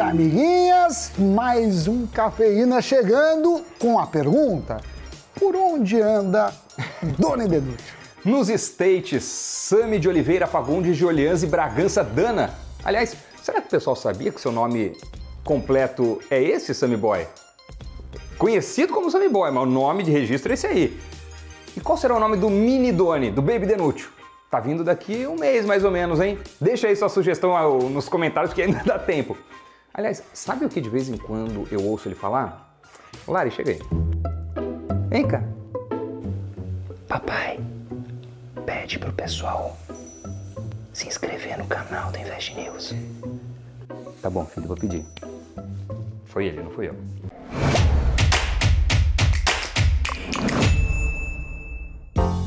e amiguinhas, mais um Cafeína chegando com a pergunta: por onde anda Dona Denúcio? Nos States, Sami de Oliveira Fagundes de Orleans e Bragança Dana. Aliás, será que o pessoal sabia que seu nome completo é esse, Sammy Boy? Conhecido como Sammy Boy, mas o nome de registro é esse aí. E qual será o nome do mini Doni, do Baby Denútil? Tá vindo daqui um mês mais ou menos, hein? Deixa aí sua sugestão nos comentários que ainda dá tempo. Aliás, sabe o que de vez em quando eu ouço ele falar? Lari, chega aí. Vem cá. Papai, pede pro pessoal se inscrever no canal do Invest News. Tá bom, filho, vou pedir. Foi ele, não fui eu.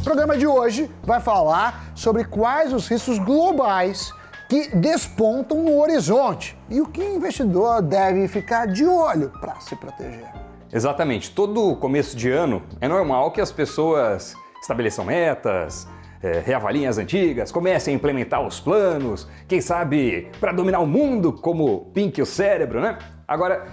O programa de hoje vai falar sobre quais os riscos globais que despontam no horizonte e o que o investidor deve ficar de olho para se proteger. Exatamente. Todo começo de ano é normal que as pessoas estabeleçam metas, é, reavaliem as antigas, comecem a implementar os planos, quem sabe para dominar o mundo como Pink o cérebro, né? Agora,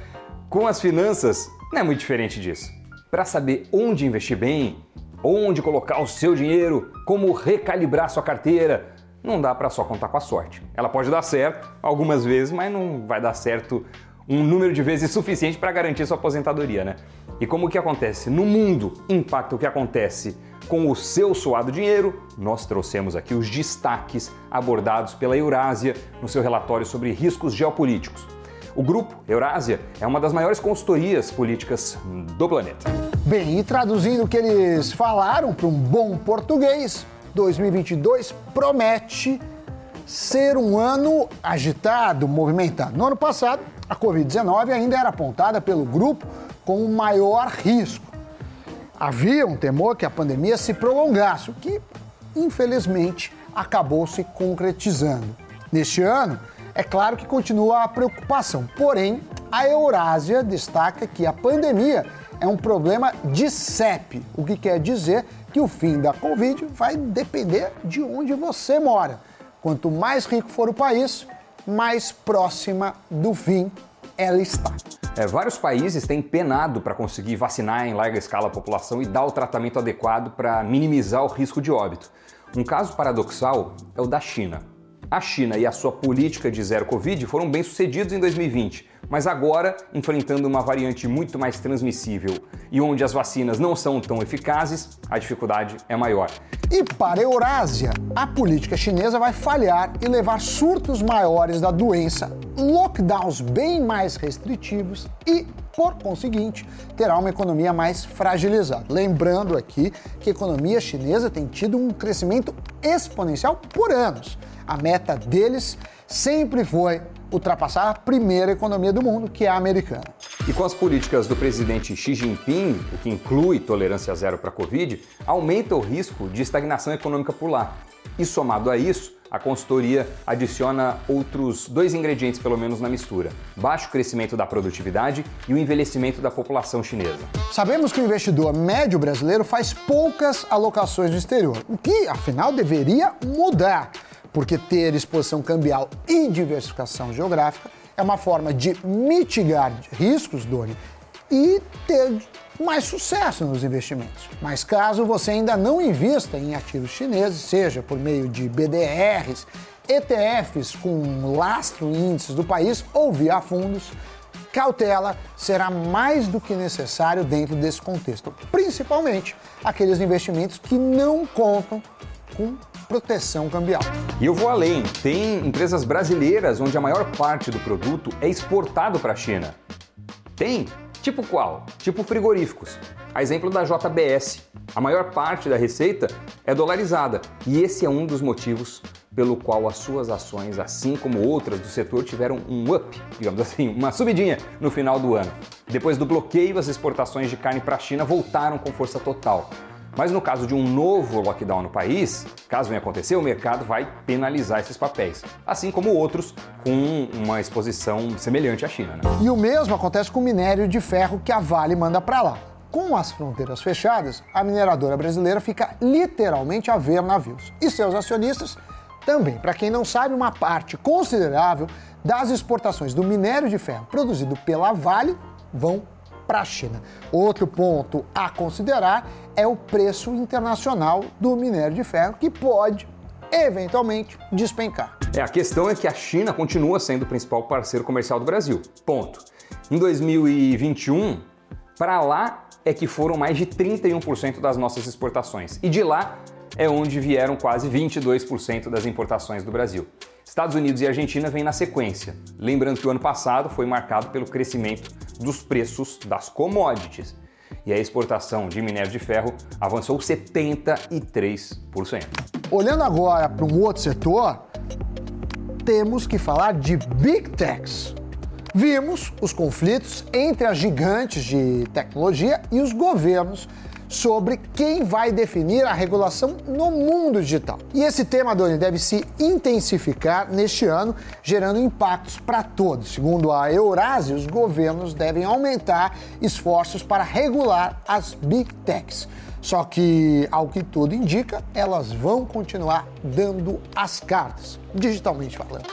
com as finanças, não é muito diferente disso. Para saber onde investir bem, onde colocar o seu dinheiro, como recalibrar sua carteira, não dá para só contar com a sorte. Ela pode dar certo algumas vezes, mas não vai dar certo um número de vezes suficiente para garantir sua aposentadoria, né? E como o que acontece no mundo impacta o que acontece com o seu suado dinheiro, nós trouxemos aqui os destaques abordados pela Eurásia no seu relatório sobre riscos geopolíticos. O grupo Eurásia é uma das maiores consultorias políticas do planeta. Bem, e traduzindo o que eles falaram para um bom português, 2022 promete ser um ano agitado, movimentado. No ano passado, a Covid-19 ainda era apontada pelo grupo como o maior risco. Havia um temor que a pandemia se prolongasse, o que, infelizmente, acabou se concretizando. Neste ano, é claro que continua a preocupação, porém, a Eurásia destaca que a pandemia é um problema de CEP, o que quer dizer que o fim da Covid vai depender de onde você mora. Quanto mais rico for o país, mais próxima do fim ela está. É, vários países têm penado para conseguir vacinar em larga escala a população e dar o tratamento adequado para minimizar o risco de óbito. Um caso paradoxal é o da China. A China e a sua política de zero Covid foram bem sucedidos em 2020, mas agora, enfrentando uma variante muito mais transmissível e onde as vacinas não são tão eficazes, a dificuldade é maior. E para a Eurásia, a política chinesa vai falhar e levar surtos maiores da doença, lockdowns bem mais restritivos e, por conseguinte, terá uma economia mais fragilizada. Lembrando aqui que a economia chinesa tem tido um crescimento exponencial por anos. A meta deles sempre foi ultrapassar a primeira economia do mundo, que é a americana. E com as políticas do presidente Xi Jinping, o que inclui tolerância zero para a Covid, aumenta o risco de estagnação econômica por lá. E somado a isso, a consultoria adiciona outros dois ingredientes, pelo menos na mistura: baixo crescimento da produtividade e o envelhecimento da população chinesa. Sabemos que o investidor médio brasileiro faz poucas alocações no exterior, o que, afinal, deveria mudar porque ter exposição cambial e diversificação geográfica é uma forma de mitigar riscos, Doni, e ter mais sucesso nos investimentos. Mas caso você ainda não invista em ativos chineses, seja por meio de BDRs, ETFs com lastro índices do país ou via fundos, cautela será mais do que necessário dentro desse contexto, principalmente aqueles investimentos que não contam com proteção cambial. E eu vou além: tem empresas brasileiras onde a maior parte do produto é exportado para a China. Tem? Tipo qual? Tipo frigoríficos. A exemplo da JBS. A maior parte da receita é dolarizada e esse é um dos motivos pelo qual as suas ações, assim como outras do setor, tiveram um up, digamos assim, uma subidinha no final do ano. Depois do bloqueio, as exportações de carne para a China voltaram com força total. Mas no caso de um novo lockdown no país, caso venha acontecer, o mercado vai penalizar esses papéis, assim como outros com uma exposição semelhante à China. Né? E o mesmo acontece com o minério de ferro que a Vale manda para lá. Com as fronteiras fechadas, a mineradora brasileira fica literalmente a ver navios. E seus acionistas também. Para quem não sabe, uma parte considerável das exportações do minério de ferro produzido pela Vale vão para a China. Outro ponto a considerar é o preço internacional do minério de ferro, que pode eventualmente despencar. É, a questão é que a China continua sendo o principal parceiro comercial do Brasil. Ponto. Em 2021, para lá é que foram mais de 31% das nossas exportações. E de lá é onde vieram quase 22% das importações do Brasil. Estados Unidos e Argentina vêm na sequência. Lembrando que o ano passado foi marcado pelo crescimento dos preços das commodities. E a exportação de minério de ferro avançou 73%. Olhando agora para um outro setor, temos que falar de Big Techs. Vimos os conflitos entre as gigantes de tecnologia e os governos sobre quem vai definir a regulação no mundo digital. E esse tema, Doni, deve se intensificar neste ano, gerando impactos para todos. Segundo a Eurásia, os governos devem aumentar esforços para regular as big techs. Só que, ao que tudo indica, elas vão continuar dando as cartas, digitalmente falando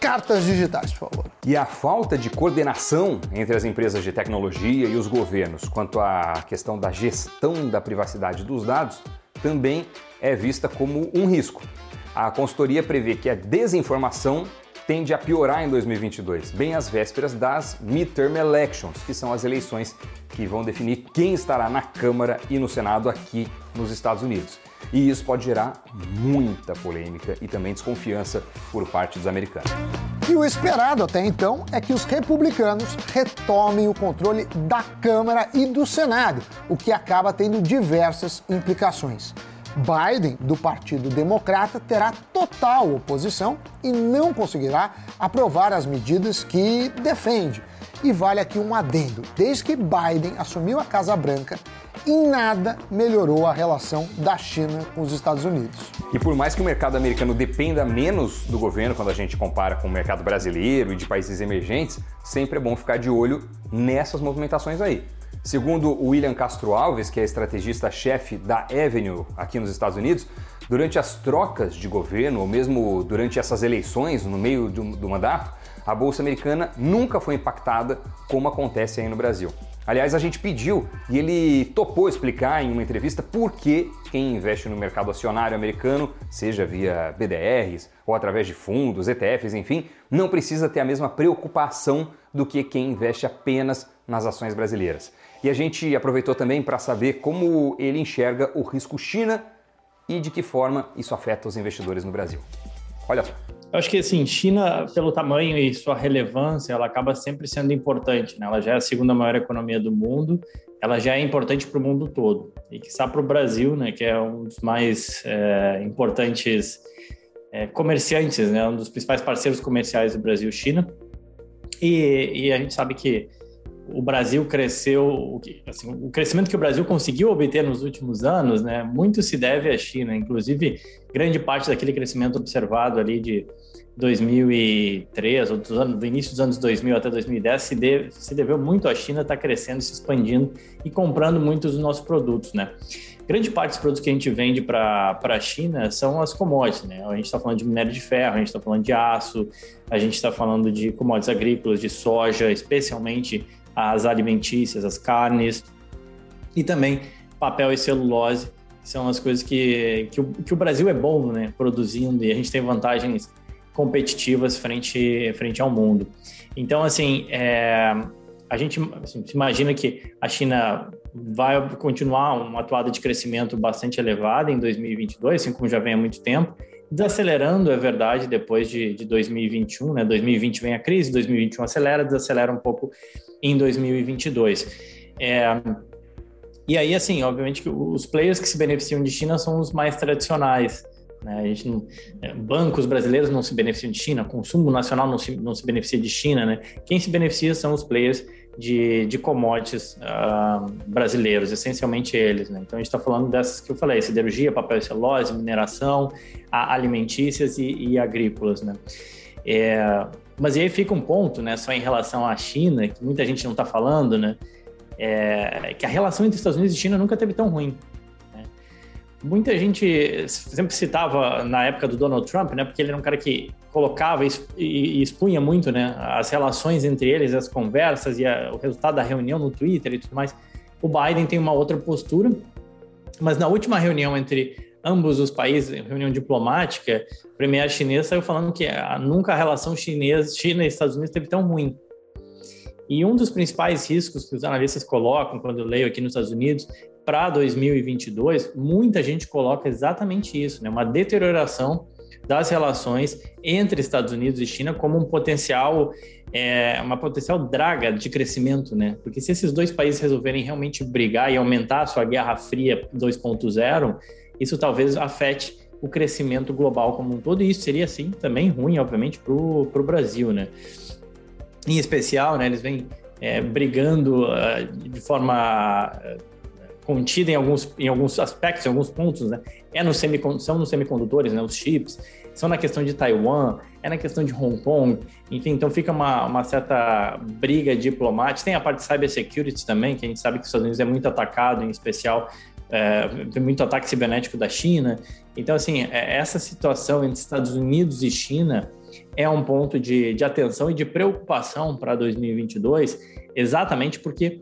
cartas digitais, por favor. E a falta de coordenação entre as empresas de tecnologia e os governos quanto à questão da gestão da privacidade dos dados também é vista como um risco. A consultoria prevê que a desinformação tende a piorar em 2022, bem às vésperas das midterm elections, que são as eleições que vão definir quem estará na Câmara e no Senado aqui nos Estados Unidos. E isso pode gerar muita polêmica e também desconfiança por parte dos americanos. E o esperado até então é que os republicanos retomem o controle da Câmara e do Senado, o que acaba tendo diversas implicações. Biden, do Partido Democrata, terá total oposição e não conseguirá aprovar as medidas que defende. E vale aqui um adendo: desde que Biden assumiu a Casa Branca, em nada melhorou a relação da China com os Estados Unidos. E por mais que o mercado americano dependa menos do governo quando a gente compara com o mercado brasileiro e de países emergentes, sempre é bom ficar de olho nessas movimentações aí. Segundo William Castro Alves, que é estrategista-chefe da Avenue aqui nos Estados Unidos, durante as trocas de governo, ou mesmo durante essas eleições, no meio do, do mandato, a Bolsa Americana nunca foi impactada como acontece aí no Brasil. Aliás, a gente pediu e ele topou explicar em uma entrevista por que quem investe no mercado acionário americano, seja via BDRs ou através de fundos, ETFs, enfim, não precisa ter a mesma preocupação do que quem investe apenas nas ações brasileiras. E a gente aproveitou também para saber como ele enxerga o risco China e de que forma isso afeta os investidores no Brasil. Olha só. Eu acho que assim, China, pelo tamanho e sua relevância, ela acaba sempre sendo importante. Né? Ela já é a segunda maior economia do mundo, ela já é importante para o mundo todo. E que está para o Brasil, né, que é um dos mais é, importantes é, comerciantes, né, um dos principais parceiros comerciais do Brasil, China. E, e a gente sabe que o Brasil cresceu, assim, o crescimento que o Brasil conseguiu obter nos últimos anos, né, muito se deve à China. Inclusive, grande parte daquele crescimento observado ali de 2003, ou do, do início dos anos 2000 até 2010, se, deve, se deveu muito à China estar tá crescendo, se expandindo e comprando muitos dos nossos produtos, né. Grande parte dos produtos que a gente vende para a China são as commodities, né? A gente está falando de minério de ferro, a gente está falando de aço, a gente está falando de commodities agrícolas, de soja, especialmente as alimentícias, as carnes e também papel e celulose, que são as coisas que, que, o, que o Brasil é bom né, produzindo e a gente tem vantagens competitivas frente, frente ao mundo. Então, assim, é, a gente assim, imagina que a China vai continuar uma atuada de crescimento bastante elevada em 2022, assim como já vem há muito tempo, desacelerando, é verdade, depois de, de 2021, né? 2020 vem a crise, 2021 acelera, desacelera um pouco em 2022. É, e aí, assim, obviamente que os players que se beneficiam de China são os mais tradicionais. Né? A gente não, é, bancos brasileiros não se beneficiam de China, consumo nacional não se, não se beneficia de China. Né? Quem se beneficia são os players de, de commodities uh, brasileiros, essencialmente eles. Né? Então, a gente está falando dessas que eu falei, siderurgia, papel e celulose, mineração, alimentícias e, e agrícolas. Né? É, mas aí fica um ponto, né, só em relação à China, que muita gente não está falando, né, é, que a relação entre Estados Unidos e China nunca teve tão ruim. Muita gente sempre citava na época do Donald Trump, né? Porque ele era um cara que colocava e expunha muito, né? As relações entre eles, as conversas e a, o resultado da reunião no Twitter e tudo mais. O Biden tem uma outra postura, mas na última reunião entre ambos os países, reunião diplomática, o premier chinês saiu falando que nunca a relação chinês, China e Estados Unidos teve tão ruim. E um dos principais riscos que os analistas colocam quando eu leio aqui nos Estados Unidos para 2022, muita gente coloca exatamente isso, né? Uma deterioração das relações entre Estados Unidos e China como um potencial, é, uma potencial draga de crescimento, né? Porque se esses dois países resolverem realmente brigar e aumentar a sua Guerra Fria 2.0, isso talvez afete o crescimento global como um todo, e isso seria, assim, também ruim, obviamente, para o Brasil, né? Em especial, né, eles vêm é, brigando uh, de forma uh, contida em alguns, em alguns aspectos, em alguns pontos, né? É no são nos semicondutores, né? Os chips, são na questão de Taiwan, é na questão de Hong Kong, enfim, então fica uma, uma certa briga diplomática. Tem a parte de cybersecurity também, que a gente sabe que os Estados Unidos é muito atacado, em especial é, tem muito ataque cibernético da China. Então, assim, é, essa situação entre Estados Unidos e China é um ponto de, de atenção e de preocupação para 2022, exatamente porque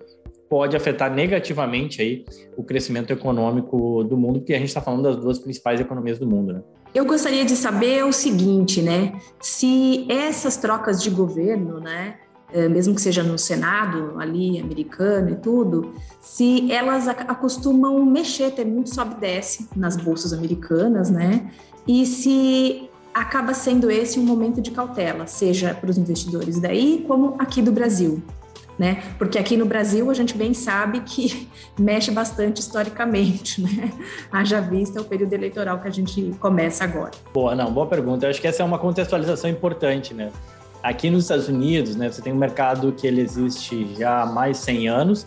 pode afetar negativamente aí o crescimento econômico do mundo, porque a gente está falando das duas principais economias do mundo, né? Eu gostaria de saber o seguinte, né? Se essas trocas de governo, né, é, mesmo que seja no Senado ali americano e tudo, se elas acostumam mexer, ter muito sobe e desce nas bolsas americanas, né? E se acaba sendo esse um momento de cautela, seja para os investidores daí como aqui do Brasil né? Porque aqui no Brasil a gente bem sabe que mexe bastante historicamente, né? Haja vista o período eleitoral que a gente começa agora. Boa, não, boa pergunta. Eu acho que essa é uma contextualização importante, né? Aqui nos Estados Unidos, né, você tem um mercado que ele existe já há mais de 100 anos,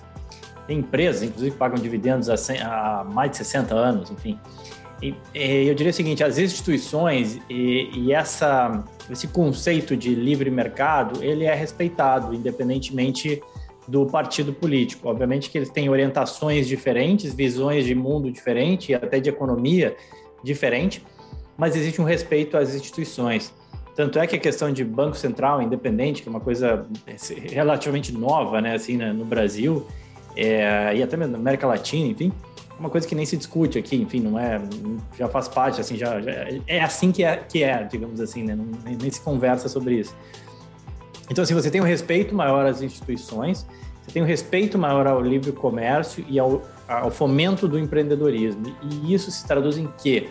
tem empresas, inclusive, que pagam dividendos há, 100, há mais de 60 anos, enfim. Eu diria o seguinte, as instituições e, e essa esse conceito de livre mercado, ele é respeitado, independentemente do partido político. Obviamente que eles têm orientações diferentes, visões de mundo diferente até de economia diferente, mas existe um respeito às instituições. Tanto é que a questão de Banco Central independente, que é uma coisa relativamente nova, né, assim, né, no Brasil, é, e até mesmo na América Latina, enfim, uma coisa que nem se discute aqui, enfim, não é, já faz parte, assim, já, já é assim que é, que é, digamos assim, né? Não, nem, nem, se conversa sobre isso. Então, assim, você tem um respeito maior às instituições, você tem um respeito maior ao livre comércio e ao, ao fomento do empreendedorismo. E isso se traduz em quê?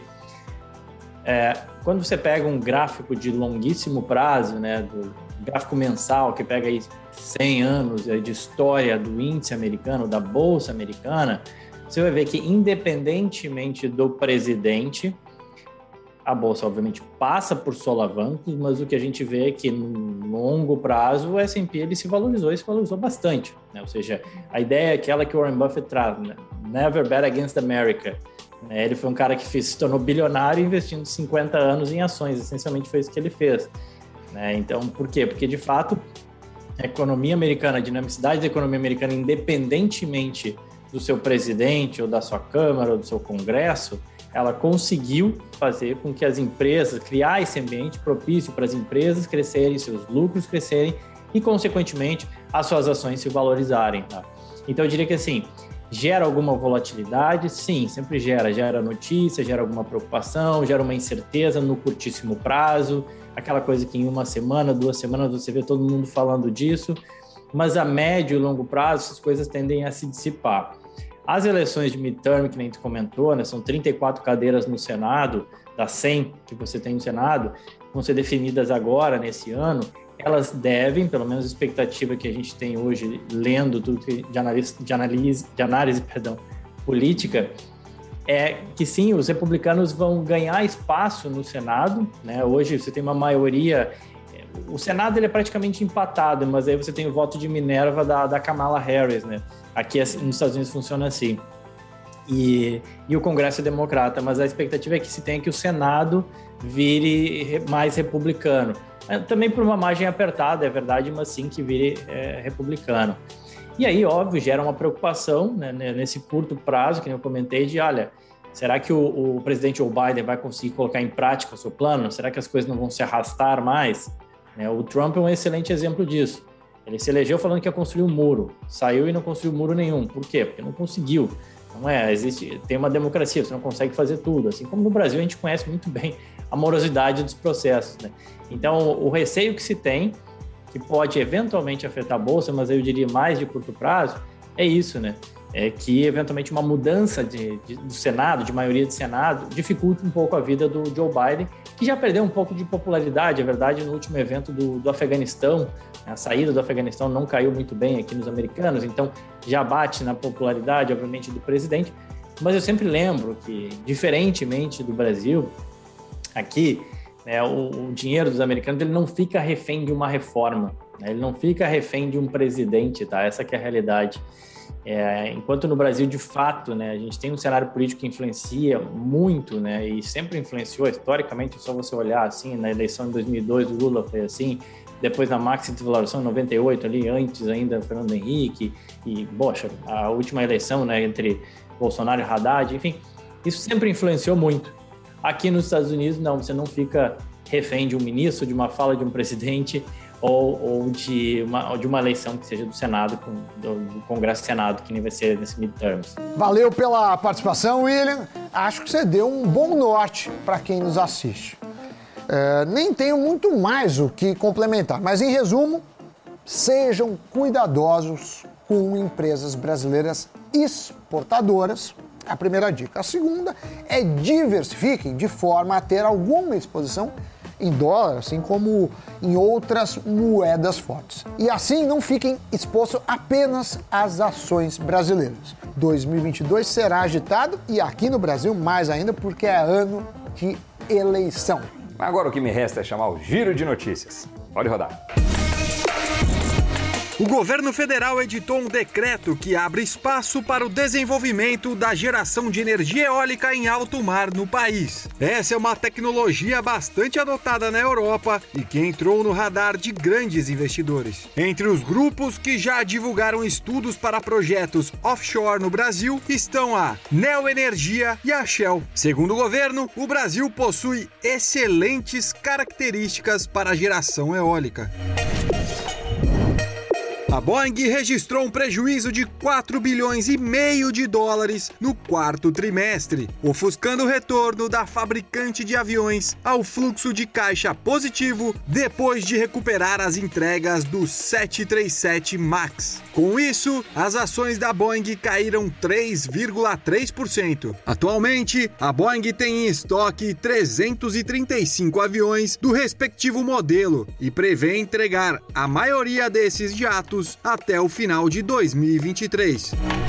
É, quando você pega um gráfico de longuíssimo prazo, né, do gráfico mensal que pega aí 100 anos de história do índice americano, da bolsa americana, você vai ver que, independentemente do presidente, a bolsa obviamente passa por solavancos, mas o que a gente vê é que no longo prazo o S&P ele se valorizou e se valorizou bastante, né? Ou seja, a ideia é aquela que Warren Buffett traz, né? never bet against America. Né? Ele foi um cara que se tornou bilionário investindo 50 anos em ações, essencialmente foi isso que ele fez. Né? Então, por quê? Porque de fato a economia americana, a dinamicidade da economia americana, independentemente do seu presidente ou da sua Câmara ou do seu Congresso, ela conseguiu fazer com que as empresas, criar esse ambiente propício para as empresas crescerem, seus lucros crescerem e, consequentemente, as suas ações se valorizarem. Tá? Então, eu diria que assim, gera alguma volatilidade? Sim, sempre gera. Gera notícia, gera alguma preocupação, gera uma incerteza no curtíssimo prazo, aquela coisa que em uma semana, duas semanas você vê todo mundo falando disso, mas a médio e longo prazo essas coisas tendem a se dissipar. As eleições de midterm, que nem tu comentou, né, são 34 cadeiras no Senado, das 100 que você tem no Senado, vão ser definidas agora, nesse ano, elas devem, pelo menos a expectativa que a gente tem hoje, lendo tudo de análise, de análise, de análise perdão, política, é que sim, os republicanos vão ganhar espaço no Senado. Né? Hoje você tem uma maioria o Senado ele é praticamente empatado, mas aí você tem o voto de Minerva da, da Kamala Harris, né? Aqui nos Estados Unidos funciona assim. E, e o Congresso é democrata, mas a expectativa é que se tenha que o Senado vire mais republicano. É, também por uma margem apertada, é verdade, mas sim que vire é, republicano. E aí, óbvio, gera uma preocupação né, nesse curto prazo, que eu comentei, de olha, Será que o, o, presidente Joe Biden vai conseguir colocar em prática o seu plano? Será que as coisas não vão se arrastar mais? Né, o Trump é um excelente exemplo disso. Ele se elegeu falando que ia construir um muro, saiu e não construiu muro nenhum. Por quê? Porque não conseguiu. Não é, existe, tem uma democracia, você não consegue fazer tudo. Assim como no Brasil a gente conhece muito bem a morosidade dos processos. Né? Então, o receio que se tem, que pode eventualmente afetar a bolsa, mas eu diria mais de curto prazo, é isso, né? É que eventualmente uma mudança de, de, do Senado, de maioria de Senado, dificulte um pouco a vida do Joe Biden, que já perdeu um pouco de popularidade, é verdade, no último evento do, do Afeganistão. A saída do Afeganistão não caiu muito bem aqui nos americanos, então já bate na popularidade, obviamente, do presidente. Mas eu sempre lembro que, diferentemente do Brasil, aqui, né, o, o, dinheiro dos americanos ele não fica refém de uma reforma, né, ele não fica refém de um presidente, tá? Essa é a realidade. É, enquanto no Brasil, de fato, né, a gente tem um cenário político que influencia muito, né, e sempre influenciou historicamente, só você olhar assim, na eleição de 2002 o Lula foi assim, depois na Maxi Desvalorização em 98 ali, antes ainda Fernando Henrique, e, poxa, a última eleição, né, entre Bolsonaro e Haddad, enfim, isso sempre influenciou muito. Aqui nos Estados Unidos, não, você não fica refém de um ministro, de uma fala de um presidente ou, ou de, uma, ou de uma eleição que seja do Senado, do, do Congresso Senado, que nem vai ser nesse midterms. Valeu pela participação, William. Acho que você deu um bom norte para quem nos assiste. É, nem tenho muito mais o que complementar, mas em resumo, sejam cuidadosos com empresas brasileiras exportadoras a primeira dica. A segunda é diversifiquem de forma a ter alguma exposição em dólar, assim como em outras moedas fortes. E assim não fiquem expostos apenas às ações brasileiras. 2022 será agitado e aqui no Brasil mais ainda porque é ano de eleição. Agora o que me resta é chamar o giro de notícias. Pode rodar. O governo federal editou um decreto que abre espaço para o desenvolvimento da geração de energia eólica em alto mar no país. Essa é uma tecnologia bastante adotada na Europa e que entrou no radar de grandes investidores. Entre os grupos que já divulgaram estudos para projetos offshore no Brasil estão a Neo Energia e a Shell. Segundo o governo, o Brasil possui excelentes características para a geração eólica. A Boeing registrou um prejuízo de 4 bilhões e meio de dólares no quarto trimestre, ofuscando o retorno da fabricante de aviões ao fluxo de caixa positivo depois de recuperar as entregas do 737 MAX. Com isso, as ações da Boeing caíram 3,3%. Atualmente, a Boeing tem em estoque 335 aviões do respectivo modelo e prevê entregar a maioria desses jatos até o final de 2023.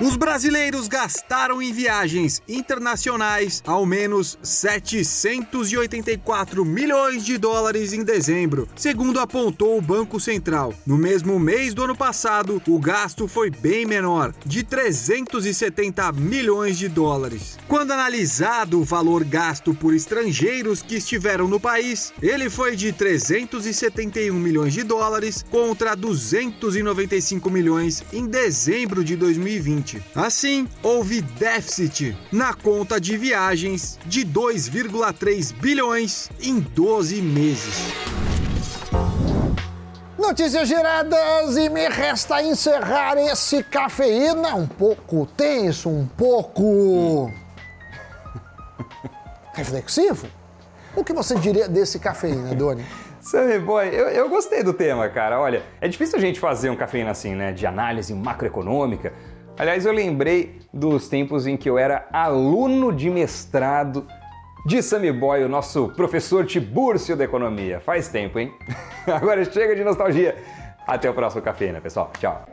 Os brasileiros gastaram em viagens internacionais ao menos 784 milhões de dólares em dezembro, segundo apontou o Banco Central. No mesmo mês do ano passado, o gasto foi bem menor, de 370 milhões de dólares. Quando analisado o valor gasto por estrangeiros que estiveram no país, ele foi de 371 milhões de dólares contra 295 milhões em dezembro de 2020. Assim, houve déficit na conta de viagens de 2,3 bilhões em 12 meses. Notícias geradas e me resta encerrar esse cafeína um pouco tenso, um pouco reflexivo. O que você diria desse cafeína, Doni? Sammy Boy, eu, eu gostei do tema, cara. Olha, é difícil a gente fazer um cafeína assim, né? De análise macroeconômica, Aliás, eu lembrei dos tempos em que eu era aluno de mestrado de Sammy Boy, o nosso professor Tibúrcio da Economia. Faz tempo, hein? Agora chega de nostalgia. Até o próximo café, né, pessoal? Tchau.